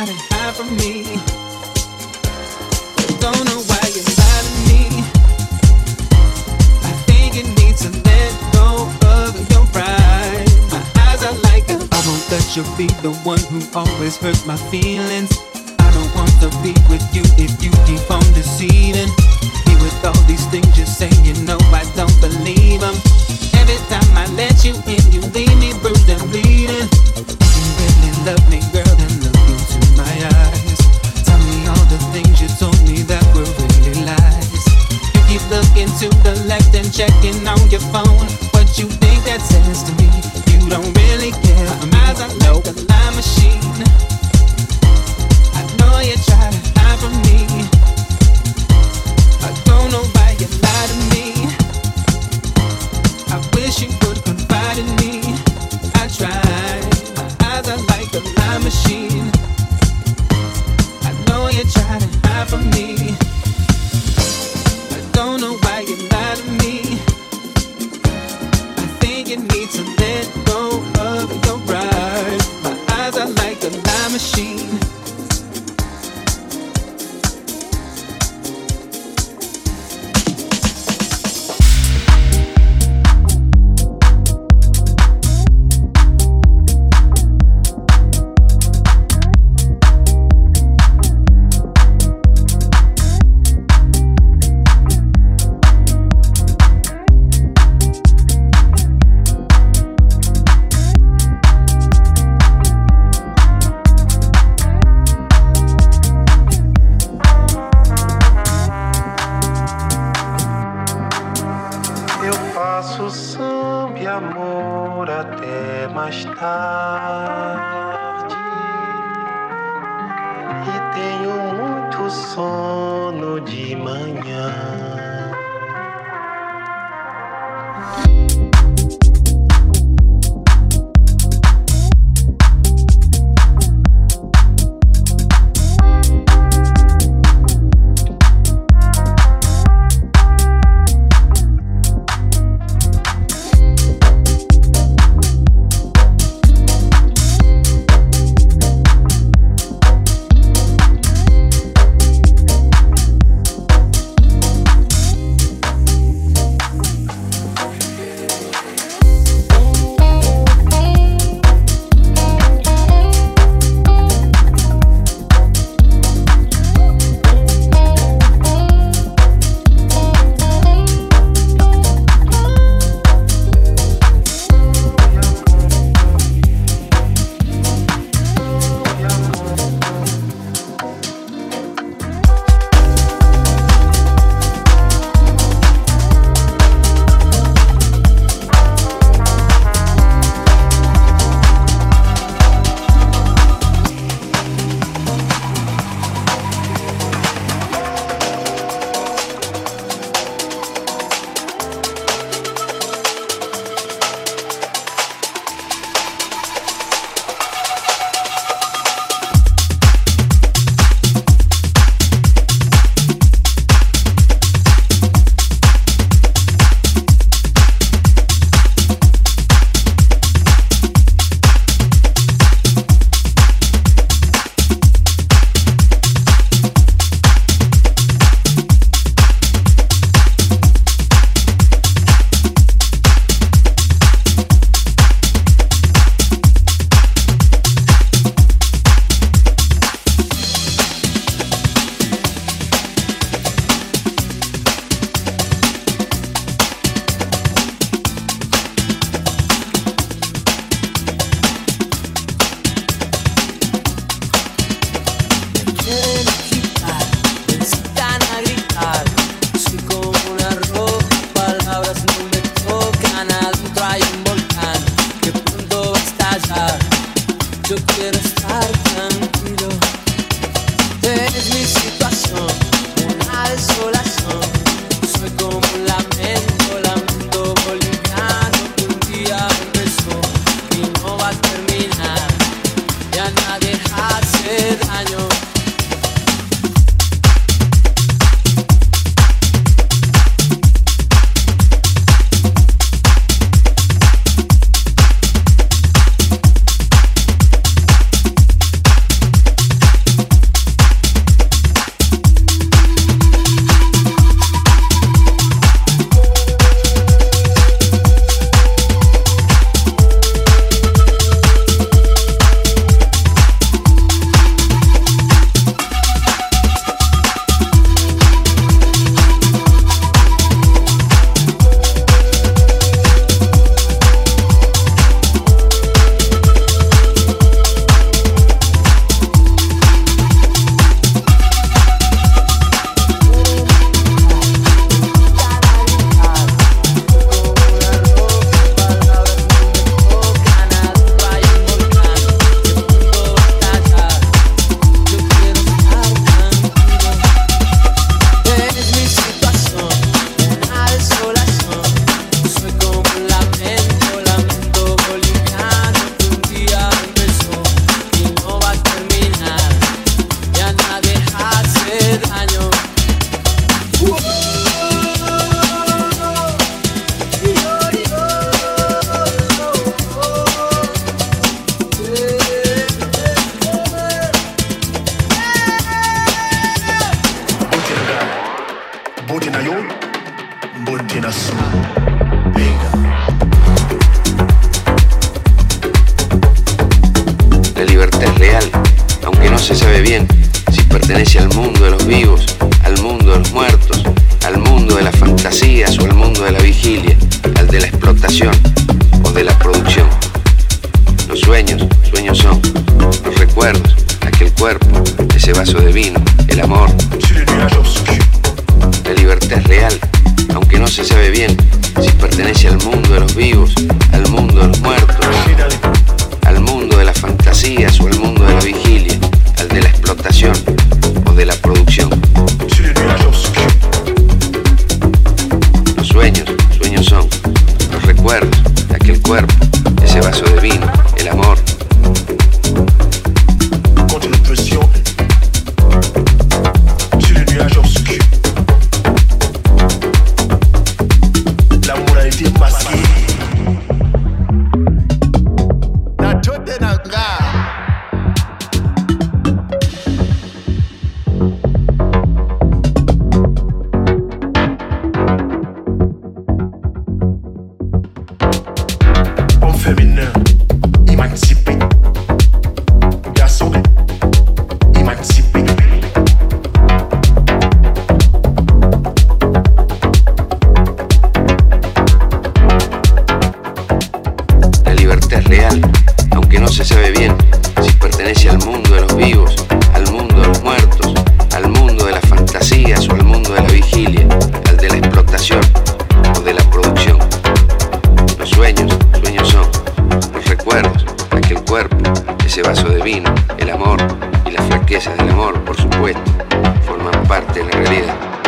Don't know why you lie to me. I think you need to let go of your pride. My eyes are like a, I won't let you be the one who always hurts my feelings. I don't want to be with you if you keep on deceiving. With all these things you say, you know I don't believe. Every time I let you in, you leave sono de manhã. La libertad real, aunque no se sabe bien si pertenece al mundo de los vivos, al mundo de los muertos, al mundo de las fantasías o al mundo de la vigilia, al de la explotación o de la producción. Los sueños, sueños son los recuerdos, aquel cuerpo, ese vaso de vino, el amor. La libertad es real aunque no se sabe bien si pertenece al mundo de los vivos, al mundo de los muertos, al mundo de las fantasías o al mundo real, aunque no se sabe bien si pertenece al mundo de los vivos, al mundo de los muertos, al mundo de las fantasías o al mundo de la vigilia, al de la explotación o de la producción. Los sueños, sueños son los recuerdos, aquel cuerpo, ese vaso de vino, el amor y las flaquezas del amor, por supuesto, forman parte de la realidad.